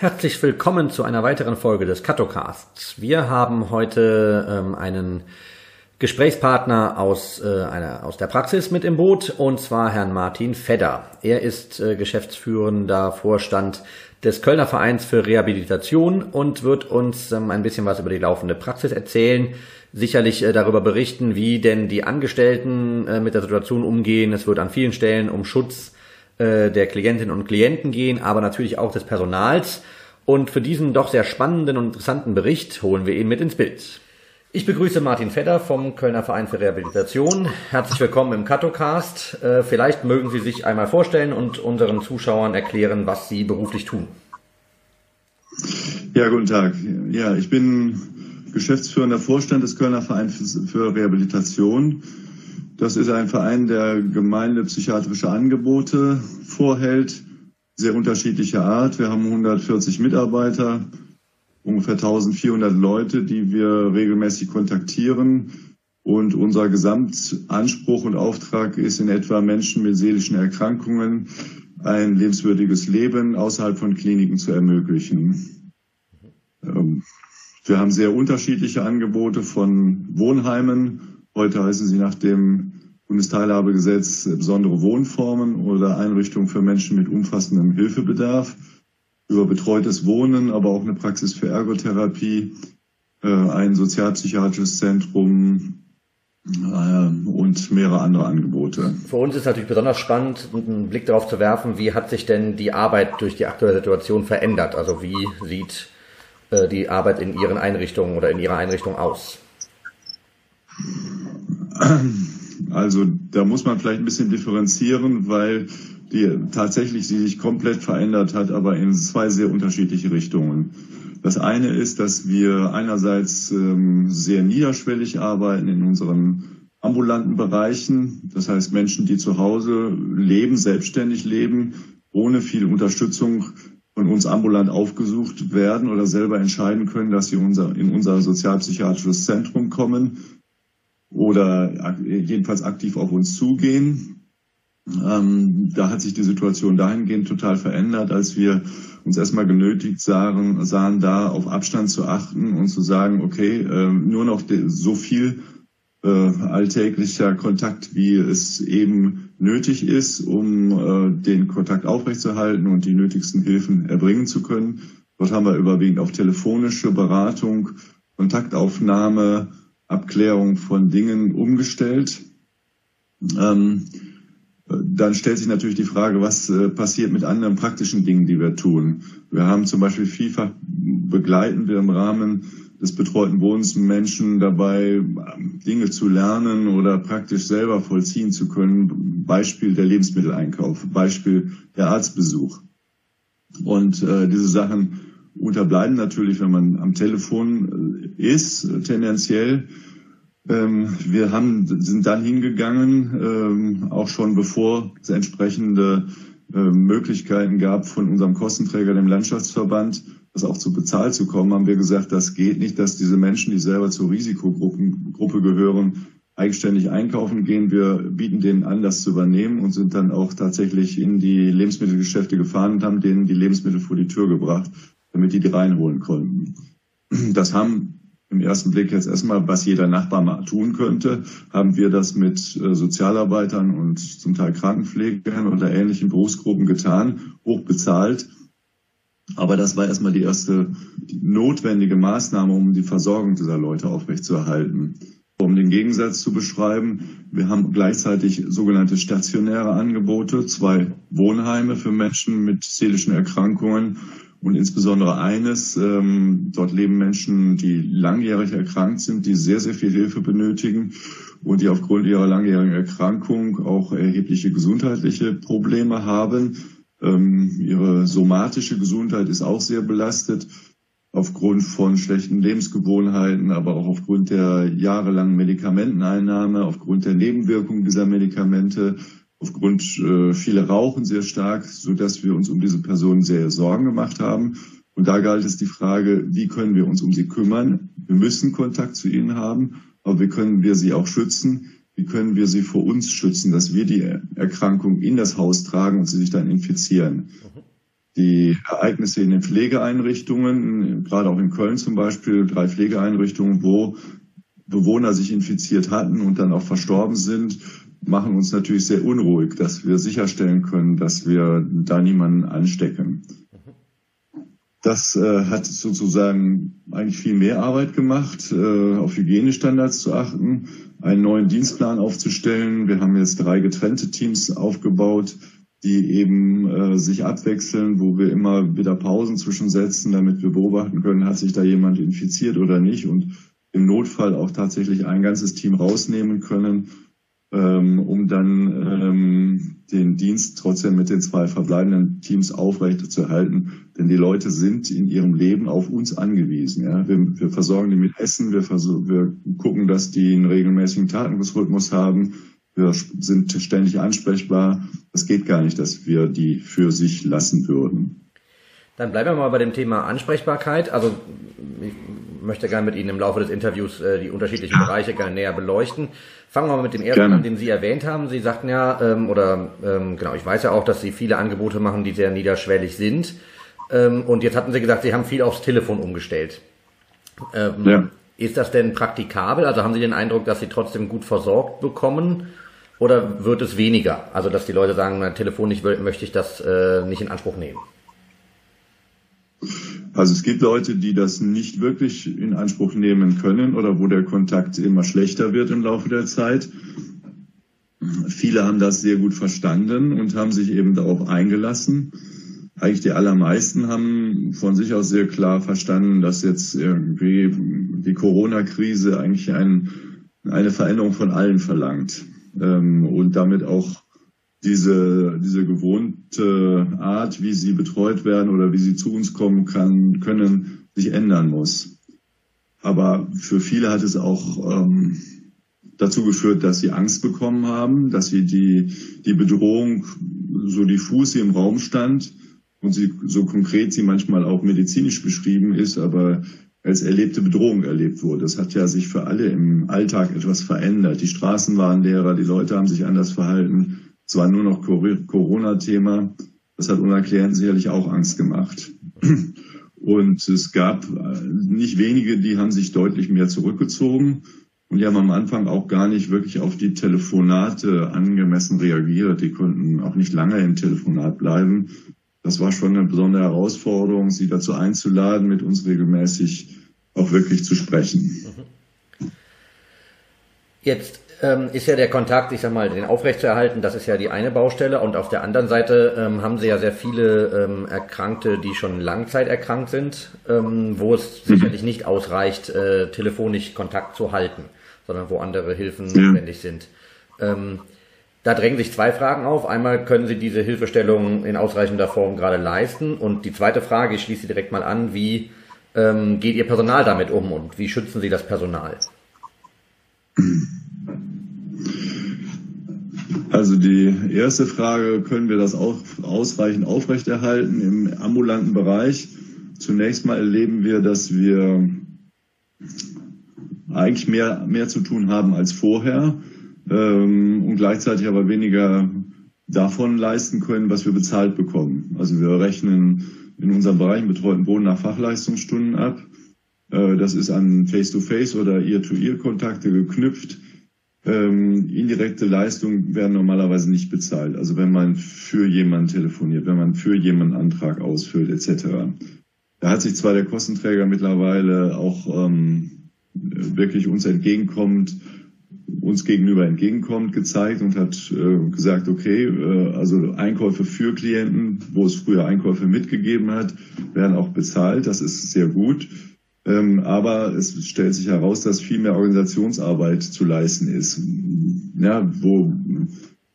Herzlich willkommen zu einer weiteren Folge des Catocasts. Wir haben heute ähm, einen Gesprächspartner aus, äh, einer, aus der Praxis mit im Boot, und zwar Herrn Martin Fedder. Er ist äh, geschäftsführender Vorstand des Kölner Vereins für Rehabilitation und wird uns ähm, ein bisschen was über die laufende Praxis erzählen, sicherlich äh, darüber berichten, wie denn die Angestellten äh, mit der Situation umgehen. Es wird an vielen Stellen um Schutz äh, der Klientinnen und Klienten gehen, aber natürlich auch des Personals. Und für diesen doch sehr spannenden und interessanten Bericht holen wir ihn mit ins Bild. Ich begrüße Martin Fedder vom Kölner Verein für Rehabilitation. Herzlich willkommen im Katocast. Äh, vielleicht mögen Sie sich einmal vorstellen und unseren Zuschauern erklären, was Sie beruflich tun. Ja, guten Tag. Ja, ich bin geschäftsführender Vorstand des Kölner Vereins für Rehabilitation. Das ist ein Verein, der gemeindepsychiatrische Angebote vorhält, sehr unterschiedlicher Art. Wir haben 140 Mitarbeiter, ungefähr 1400 Leute, die wir regelmäßig kontaktieren. Und unser Gesamtanspruch und Auftrag ist in etwa Menschen mit seelischen Erkrankungen ein lebenswürdiges Leben außerhalb von Kliniken zu ermöglichen. Ähm, wir haben sehr unterschiedliche Angebote von Wohnheimen Heute heißen sie nach dem Bundesteilhabegesetz besondere Wohnformen oder Einrichtungen für Menschen mit umfassendem Hilfebedarf, über betreutes Wohnen, aber auch eine Praxis für Ergotherapie, äh, ein sozialpsychiatrisches Zentrum, äh, und mehrere andere Angebote. Für uns ist natürlich besonders spannend, einen Blick darauf zu werfen, wie hat sich denn die Arbeit durch die aktuelle Situation verändert? Also wie sieht äh, die Arbeit in Ihren Einrichtungen oder in Ihrer Einrichtung aus? Also da muss man vielleicht ein bisschen differenzieren, weil die tatsächlich sie sich komplett verändert hat, aber in zwei sehr unterschiedliche Richtungen. Das eine ist, dass wir einerseits ähm, sehr niederschwellig arbeiten in unseren ambulanten Bereichen. Das heißt Menschen, die zu Hause leben, selbstständig leben, ohne viel Unterstützung von uns ambulant aufgesucht werden oder selber entscheiden können, dass sie unser, in unser sozialpsychiatrisches Zentrum kommen oder jedenfalls aktiv auf uns zugehen. Ähm, da hat sich die Situation dahingehend total verändert, als wir uns erstmal genötigt sahen, sahen da auf Abstand zu achten und zu sagen, okay, äh, nur noch so viel äh, alltäglicher Kontakt, wie es eben nötig ist, um äh, den Kontakt aufrechtzuerhalten und die nötigsten Hilfen erbringen zu können. Dort haben wir überwiegend auf telefonische Beratung, Kontaktaufnahme, Abklärung von Dingen umgestellt. Ähm, dann stellt sich natürlich die Frage, was äh, passiert mit anderen praktischen Dingen, die wir tun. Wir haben zum Beispiel vielfach begleiten wir im Rahmen des betreuten Wohnens Menschen dabei, Dinge zu lernen oder praktisch selber vollziehen zu können. Beispiel der Lebensmitteleinkauf, Beispiel der Arztbesuch. Und äh, diese Sachen unterbleiben natürlich, wenn man am Telefon äh, ist, tendenziell. Ähm, wir haben, sind dann hingegangen, ähm, auch schon bevor es entsprechende äh, Möglichkeiten gab von unserem Kostenträger, dem Landschaftsverband, das auch zu bezahlt zu kommen, haben wir gesagt, das geht nicht, dass diese Menschen, die selber zur Risikogruppe gehören, eigenständig einkaufen gehen. Wir bieten denen an, das zu übernehmen und sind dann auch tatsächlich in die Lebensmittelgeschäfte gefahren und haben denen die Lebensmittel vor die Tür gebracht damit die die reinholen konnten. Das haben im ersten Blick jetzt erstmal, was jeder Nachbar mal tun könnte, haben wir das mit äh, Sozialarbeitern und zum Teil Krankenpflegern oder ähnlichen Berufsgruppen getan, hoch bezahlt. Aber das war erstmal die erste die notwendige Maßnahme, um die Versorgung dieser Leute aufrechtzuerhalten. Um den Gegensatz zu beschreiben, wir haben gleichzeitig sogenannte stationäre Angebote, zwei Wohnheime für Menschen mit seelischen Erkrankungen und insbesondere eines, ähm, dort leben Menschen, die langjährig erkrankt sind, die sehr, sehr viel Hilfe benötigen und die aufgrund ihrer langjährigen Erkrankung auch erhebliche gesundheitliche Probleme haben. Ähm, ihre somatische Gesundheit ist auch sehr belastet aufgrund von schlechten Lebensgewohnheiten, aber auch aufgrund der jahrelangen Medikamenteneinnahme, aufgrund der Nebenwirkungen dieser Medikamente, aufgrund äh, viele rauchen sehr stark, so dass wir uns um diese Personen sehr Sorgen gemacht haben. Und da galt es die Frage, wie können wir uns um sie kümmern? Wir müssen Kontakt zu ihnen haben, aber wie können wir sie auch schützen? Wie können wir sie vor uns schützen, dass wir die Erkrankung in das Haus tragen und sie sich dann infizieren? die Ereignisse in den Pflegeeinrichtungen, gerade auch in Köln zum Beispiel, drei Pflegeeinrichtungen, wo Bewohner sich infiziert hatten und dann auch verstorben sind, machen uns natürlich sehr unruhig, dass wir sicherstellen können, dass wir da niemanden anstecken. Das äh, hat sozusagen eigentlich viel mehr Arbeit gemacht, äh, auf Hygienestandards zu achten, einen neuen Dienstplan aufzustellen. Wir haben jetzt drei getrennte Teams aufgebaut, die eben äh, sich abwechseln, wo wir immer wieder Pausen zwischensetzen, damit wir beobachten können, hat sich da jemand infiziert oder nicht und im Notfall auch tatsächlich ein ganzes Team rausnehmen können ähm, um dann ähm, den Dienst trotzdem mit den zwei verbleibenden Teams aufrechtzuerhalten. Denn die Leute sind in ihrem Leben auf uns angewiesen. Ja? Wir, wir versorgen die mit Essen, wir, wir gucken, dass die einen regelmäßigen Tagesrhythmus haben. Wir sind ständig ansprechbar. Es geht gar nicht, dass wir die für sich lassen würden. Dann bleiben wir mal bei dem Thema Ansprechbarkeit. Also ich möchte gerne mit Ihnen im Laufe des Interviews äh, die unterschiedlichen Bereiche gerne näher beleuchten. Fangen wir mal mit dem ersten an, den Sie erwähnt haben. Sie sagten ja, ähm, oder ähm, genau, ich weiß ja auch, dass Sie viele Angebote machen, die sehr niederschwellig sind. Ähm, und jetzt hatten Sie gesagt, Sie haben viel aufs Telefon umgestellt. Ähm, ja. Ist das denn praktikabel? Also haben Sie den Eindruck, dass Sie trotzdem gut versorgt bekommen? Oder wird es weniger? Also dass die Leute sagen, na, Telefon nicht, möchte ich das äh, nicht in Anspruch nehmen? Also es gibt Leute, die das nicht wirklich in Anspruch nehmen können oder wo der Kontakt immer schlechter wird im Laufe der Zeit. Viele haben das sehr gut verstanden und haben sich eben darauf eingelassen. Eigentlich die allermeisten haben von sich aus sehr klar verstanden, dass jetzt irgendwie die Corona-Krise eigentlich ein, eine Veränderung von allen verlangt ähm, und damit auch diese, diese gewohnte Art, wie sie betreut werden oder wie sie zu uns kommen kann, können, sich ändern muss. Aber für viele hat es auch ähm, dazu geführt, dass sie Angst bekommen haben, dass sie die, die Bedrohung so diffus sie im Raum stand und sie so konkret sie manchmal auch medizinisch beschrieben ist, aber als erlebte Bedrohung erlebt wurde. Das hat ja sich für alle im Alltag etwas verändert. Die Straßen waren leerer, die Leute haben sich anders verhalten. Es war nur noch Corona-Thema. Das hat Klienten sicherlich auch Angst gemacht. Und es gab äh, nicht wenige, die haben sich deutlich mehr zurückgezogen. Und die haben am Anfang auch gar nicht wirklich auf die Telefonate angemessen reagiert. Die konnten auch nicht lange im Telefonat bleiben. Das war schon eine besondere Herausforderung, sie dazu einzuladen, mit uns regelmäßig auch wirklich zu sprechen. Jetzt ähm, ist ja der Kontakt, ich sag mal, den aufrechtzuerhalten, das ist ja die eine Baustelle. Und auf der anderen Seite ähm, haben sie ja sehr viele ähm, Erkrankte, die schon Langzeit erkrankt sind, ähm, wo es mhm. sicherlich nicht ausreicht, äh, telefonisch Kontakt zu halten, sondern wo andere Hilfen ja. notwendig sind. Ähm, da drängen sich zwei Fragen auf. Einmal können Sie diese Hilfestellung in ausreichender Form gerade leisten? Und die zweite Frage, ich schließe sie direkt mal an, wie ähm, geht Ihr Personal damit um und wie schützen Sie das Personal? Also die erste Frage, können wir das auch ausreichend aufrechterhalten im ambulanten Bereich? Zunächst mal erleben wir, dass wir eigentlich mehr, mehr zu tun haben als vorher ähm, und gleichzeitig aber weniger davon leisten können, was wir bezahlt bekommen. Also wir rechnen in unserem Bereich betreuten Wohnen nach Fachleistungsstunden ab. Äh, das ist an Face-to-Face -face oder Ear-to-Ear-Kontakte geknüpft ähm, indirekte Leistungen werden normalerweise nicht bezahlt. Also wenn man für jemanden telefoniert, wenn man für jemanden Antrag ausfüllt etc. Da hat sich zwar der Kostenträger mittlerweile auch ähm, wirklich uns entgegenkommt, uns gegenüber entgegenkommt, gezeigt und hat äh, gesagt, okay, äh, also Einkäufe für Klienten, wo es früher Einkäufe mitgegeben hat, werden auch bezahlt. Das ist sehr gut. Ähm, aber es stellt sich heraus, dass viel mehr Organisationsarbeit zu leisten ist. Ja, wo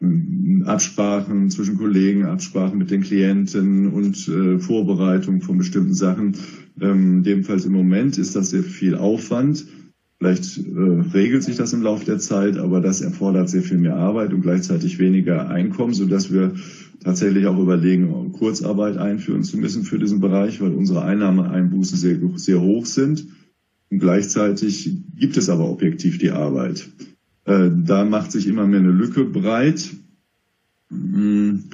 äh, Absprachen zwischen Kollegen, Absprachen mit den Klienten und äh, Vorbereitung von bestimmten Sachen. Ähm, jedenfalls im Moment ist das sehr viel Aufwand. Vielleicht äh, regelt sich das im Laufe der Zeit, aber das erfordert sehr viel mehr Arbeit und gleichzeitig weniger Einkommen, sodass wir tatsächlich auch überlegen, Kurzarbeit einführen zu müssen für diesen Bereich, weil unsere Einnahmeeinbußen sehr, sehr hoch sind. Und gleichzeitig gibt es aber objektiv die Arbeit. Äh, da macht sich immer mehr eine Lücke breit. Hm,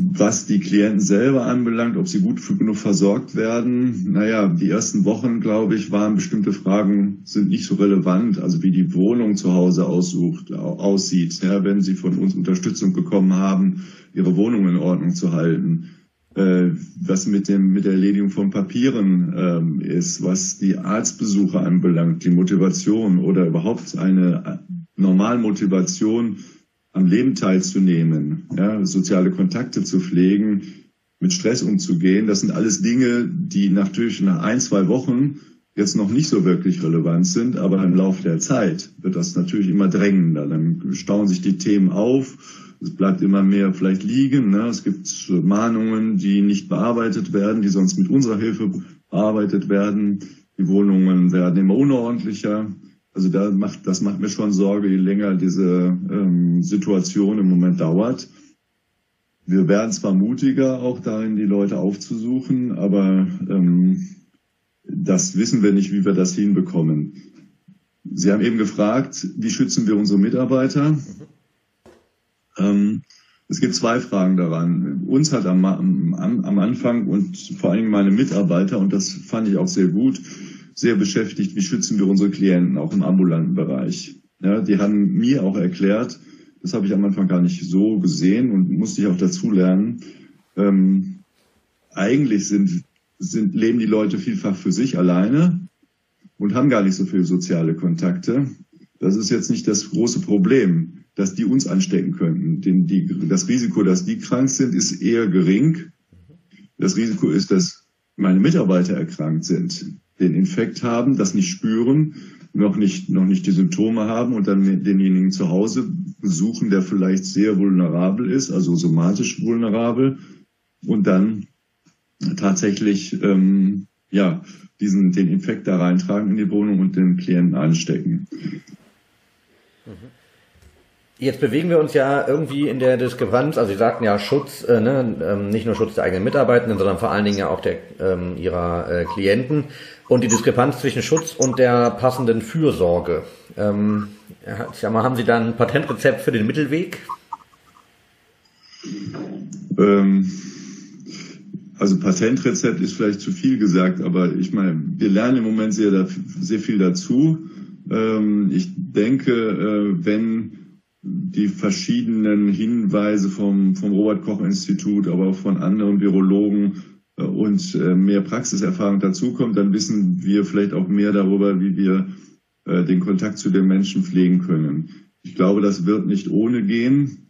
was die Klienten selber anbelangt, ob sie gut genug versorgt werden, naja, die ersten Wochen, glaube ich, waren bestimmte Fragen, sind nicht so relevant, also wie die Wohnung zu Hause aussucht, aussieht, ja, wenn sie von uns Unterstützung bekommen haben, ihre Wohnung in Ordnung zu halten, äh, was mit dem, mit der Erledigung von Papieren ähm, ist, was die Arztbesuche anbelangt, die Motivation oder überhaupt eine Normalmotivation, am Leben teilzunehmen, ja, soziale Kontakte zu pflegen, mit Stress umzugehen. Das sind alles Dinge, die natürlich nach ein, zwei Wochen jetzt noch nicht so wirklich relevant sind, aber im Laufe der Zeit wird das natürlich immer drängender. Dann stauen sich die Themen auf, es bleibt immer mehr vielleicht liegen. Ne? Es gibt Mahnungen, die nicht bearbeitet werden, die sonst mit unserer Hilfe bearbeitet werden. Die Wohnungen werden immer unordentlicher. Also da macht, das macht mir schon Sorge, je länger diese ähm, Situation im Moment dauert. Wir werden zwar mutiger, auch darin die Leute aufzusuchen, aber ähm, das wissen wir nicht, wie wir das hinbekommen. Sie haben eben gefragt, wie schützen wir unsere Mitarbeiter? Mhm. Ähm, es gibt zwei Fragen daran. Uns hat am, am, am Anfang und vor allem meine Mitarbeiter, und das fand ich auch sehr gut, sehr beschäftigt, wie schützen wir unsere Klienten, auch im ambulanten Bereich. Ja, die haben mir auch erklärt, das habe ich am Anfang gar nicht so gesehen und musste ich auch dazu lernen. Ähm, eigentlich sind, sind, leben die Leute vielfach für sich alleine und haben gar nicht so viele soziale Kontakte. Das ist jetzt nicht das große Problem, dass die uns anstecken könnten. Den, die, das Risiko, dass die krank sind, ist eher gering. Das Risiko ist, dass meine Mitarbeiter erkrankt sind den Infekt haben, das nicht spüren, noch nicht, noch nicht die Symptome haben und dann denjenigen zu Hause besuchen, der vielleicht sehr vulnerabel ist, also somatisch vulnerabel und dann tatsächlich ähm, ja diesen den Infekt da reintragen in die Wohnung und den Klienten anstecken. Mhm. Jetzt bewegen wir uns ja irgendwie in der Diskrepanz, also Sie sagten ja Schutz, äh, ne, ähm, nicht nur Schutz der eigenen Mitarbeitenden, sondern vor allen Dingen ja auch der ähm, ihrer äh, Klienten und die Diskrepanz zwischen Schutz und der passenden Fürsorge. Ähm, sag mal, haben Sie da ein Patentrezept für den Mittelweg? Ähm, also Patentrezept ist vielleicht zu viel gesagt, aber ich meine, wir lernen im Moment sehr, sehr viel dazu. Ähm, ich denke, äh, wenn die verschiedenen Hinweise vom, vom Robert Koch Institut, aber auch von anderen Virologen äh, und äh, mehr Praxiserfahrung dazukommt, dann wissen wir vielleicht auch mehr darüber, wie wir äh, den Kontakt zu den Menschen pflegen können. Ich glaube, das wird nicht ohne gehen.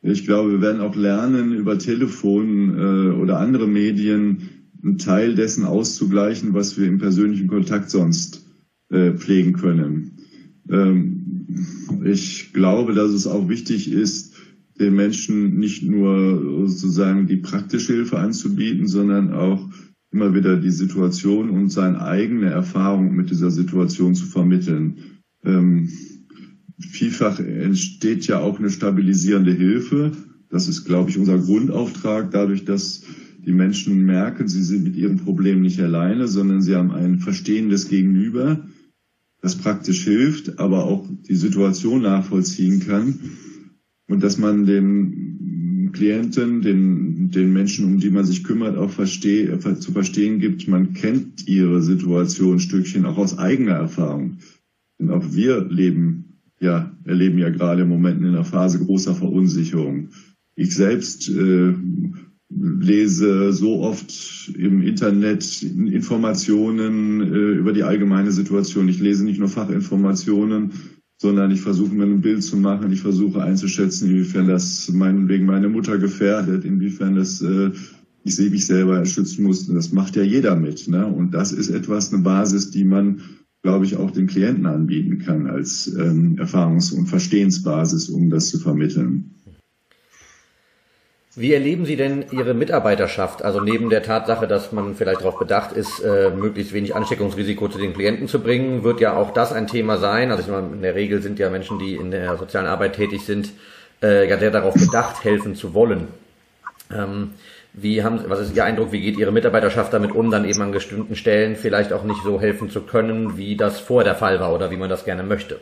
Ich glaube, wir werden auch lernen, über Telefon oder andere Medien einen Teil dessen auszugleichen, was wir im persönlichen Kontakt sonst pflegen können. Ähm, ich glaube, dass es auch wichtig ist, den Menschen nicht nur sozusagen die praktische Hilfe anzubieten, sondern auch immer wieder die Situation und seine eigene Erfahrung mit dieser Situation zu vermitteln. Ähm, vielfach entsteht ja auch eine stabilisierende Hilfe. Das ist, glaube ich, unser Grundauftrag, dadurch, dass die Menschen merken, sie sind mit ihrem Problem nicht alleine, sondern sie haben ein verstehendes Gegenüber, das praktisch hilft, aber auch die Situation nachvollziehen kann und dass man den Klienten, den, den Menschen, um die man sich kümmert, auch versteh, zu verstehen gibt, man kennt ihre Situation ein Stückchen auch aus eigener Erfahrung. Denn auch wir leben, ja, erleben ja gerade im Moment in einer Phase großer Verunsicherung. Ich selbst äh, lese so oft im Internet Informationen äh, über die allgemeine Situation. Ich lese nicht nur Fachinformationen, sondern ich versuche mir ein Bild zu machen. Ich versuche einzuschätzen, inwiefern das meinetwegen meine Mutter gefährdet, inwiefern das äh, ich sehe mich selber schützen muss. Das macht ja jeder mit. Ne? Und das ist etwas, eine Basis, die man, glaube ich, auch den Klienten anbieten kann als ähm, Erfahrungs- und Verstehensbasis, um das zu vermitteln. Wie erleben Sie denn Ihre Mitarbeiterschaft? Also neben der Tatsache, dass man vielleicht darauf bedacht ist, äh, möglichst wenig Ansteckungsrisiko zu den Klienten zu bringen, wird ja auch das ein Thema sein. Also ich meine, in der Regel sind ja Menschen, die in der sozialen Arbeit tätig sind, äh, ja sehr darauf bedacht, helfen zu wollen. Ähm, wie haben, was ist Ihr Eindruck? Wie geht Ihre Mitarbeiterschaft damit um, dann eben an bestimmten Stellen vielleicht auch nicht so helfen zu können, wie das vor der Fall war oder wie man das gerne möchte?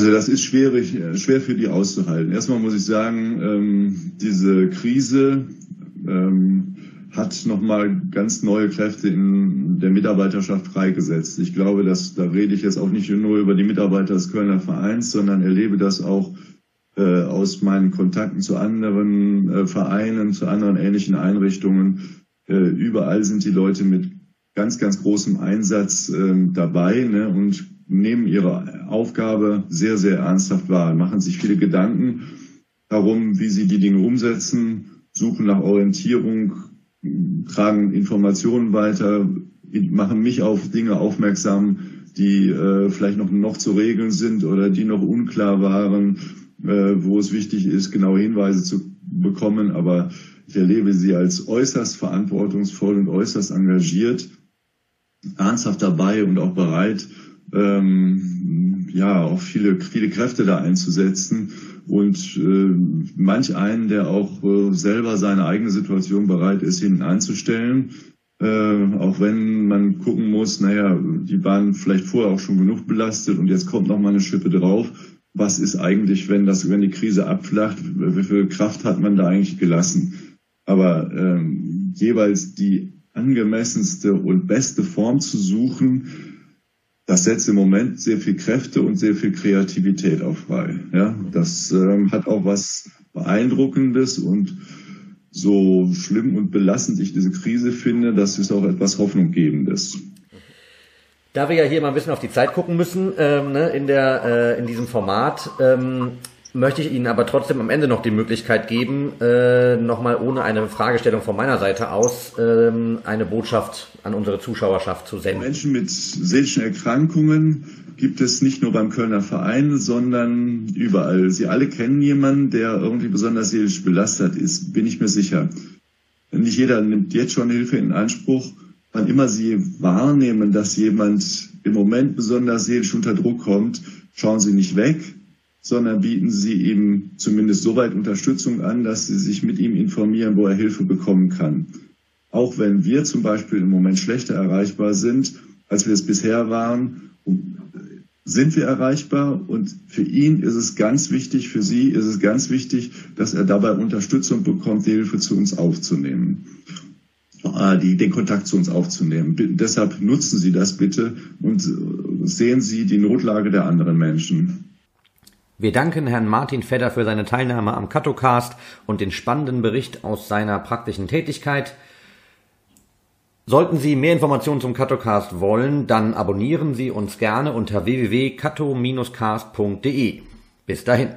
Also das ist schwierig, schwer für die auszuhalten. Erstmal muss ich sagen, ähm, diese Krise ähm, hat nochmal ganz neue Kräfte in der Mitarbeiterschaft freigesetzt. Ich glaube, dass da rede ich jetzt auch nicht nur über die Mitarbeiter des Kölner Vereins, sondern erlebe das auch äh, aus meinen Kontakten zu anderen äh, Vereinen, zu anderen ähnlichen Einrichtungen. Äh, überall sind die Leute mit ganz, ganz großem Einsatz äh, dabei ne, und nehmen ihre Aufgabe sehr, sehr ernsthaft wahr, machen sich viele Gedanken darum, wie sie die Dinge umsetzen, suchen nach Orientierung, tragen Informationen weiter, machen mich auf Dinge aufmerksam, die äh, vielleicht noch, noch zu regeln sind oder die noch unklar waren äh, wo es wichtig ist, genaue Hinweise zu bekommen. Aber ich erlebe sie als äußerst verantwortungsvoll und äußerst engagiert, ernsthaft dabei und auch bereit, ähm, ja, auch viele, viele Kräfte da einzusetzen und äh, manch einen, der auch äh, selber seine eigene Situation bereit ist, hineinzustellen. Äh, auch wenn man gucken muss, naja, die waren vielleicht vorher auch schon genug belastet und jetzt kommt noch mal eine Schippe drauf was ist eigentlich, wenn das, wenn die Krise abflacht, wie viel Kraft hat man da eigentlich gelassen? Aber ähm, jeweils die angemessenste und beste Form zu suchen, das setzt im Moment sehr viel Kräfte und sehr viel Kreativität auch frei. Ja, das ähm, hat auch was Beeindruckendes und so schlimm und belastend ich diese Krise finde, das ist auch etwas Hoffnunggebendes. Da wir ja hier mal ein bisschen auf die Zeit gucken müssen ähm, ne, in, der, äh, in diesem Format, ähm, möchte ich Ihnen aber trotzdem am Ende noch die Möglichkeit geben, äh, nochmal ohne eine Fragestellung von meiner Seite aus, ähm, eine Botschaft an unsere Zuschauerschaft zu senden. Menschen mit seelischen Erkrankungen gibt es nicht nur beim Kölner Verein, sondern überall. Sie alle kennen jemanden, der irgendwie besonders seelisch belastet ist, bin ich mir sicher. Nicht jeder nimmt jetzt schon Hilfe in Anspruch wann immer Sie wahrnehmen, dass jemand im Moment besonders seelisch unter Druck kommt, schauen Sie nicht weg, sondern bieten Sie ihm zumindest so weit Unterstützung an, dass Sie sich mit ihm informieren, wo er Hilfe bekommen kann. Auch wenn wir zum Beispiel im Moment schlechter erreichbar sind, als wir es bisher waren, sind wir erreichbar und für ihn ist es ganz wichtig, für Sie ist es ganz wichtig, dass er dabei Unterstützung bekommt, die Hilfe zu uns aufzunehmen. Äh, die, den Kontakt zu uns aufzunehmen. Deshalb nutzen Sie das bitte und äh, sehen Sie die Notlage der anderen Menschen. Wir danken Herrn Martin Fedder für seine Teilnahme am Katocast und den spannenden Bericht aus seiner praktischen Tätigkeit. Sollten Sie mehr Informationen zum Katocast wollen, dann abonnieren Sie uns gerne unter www.kato-cast.de. Bis dahin.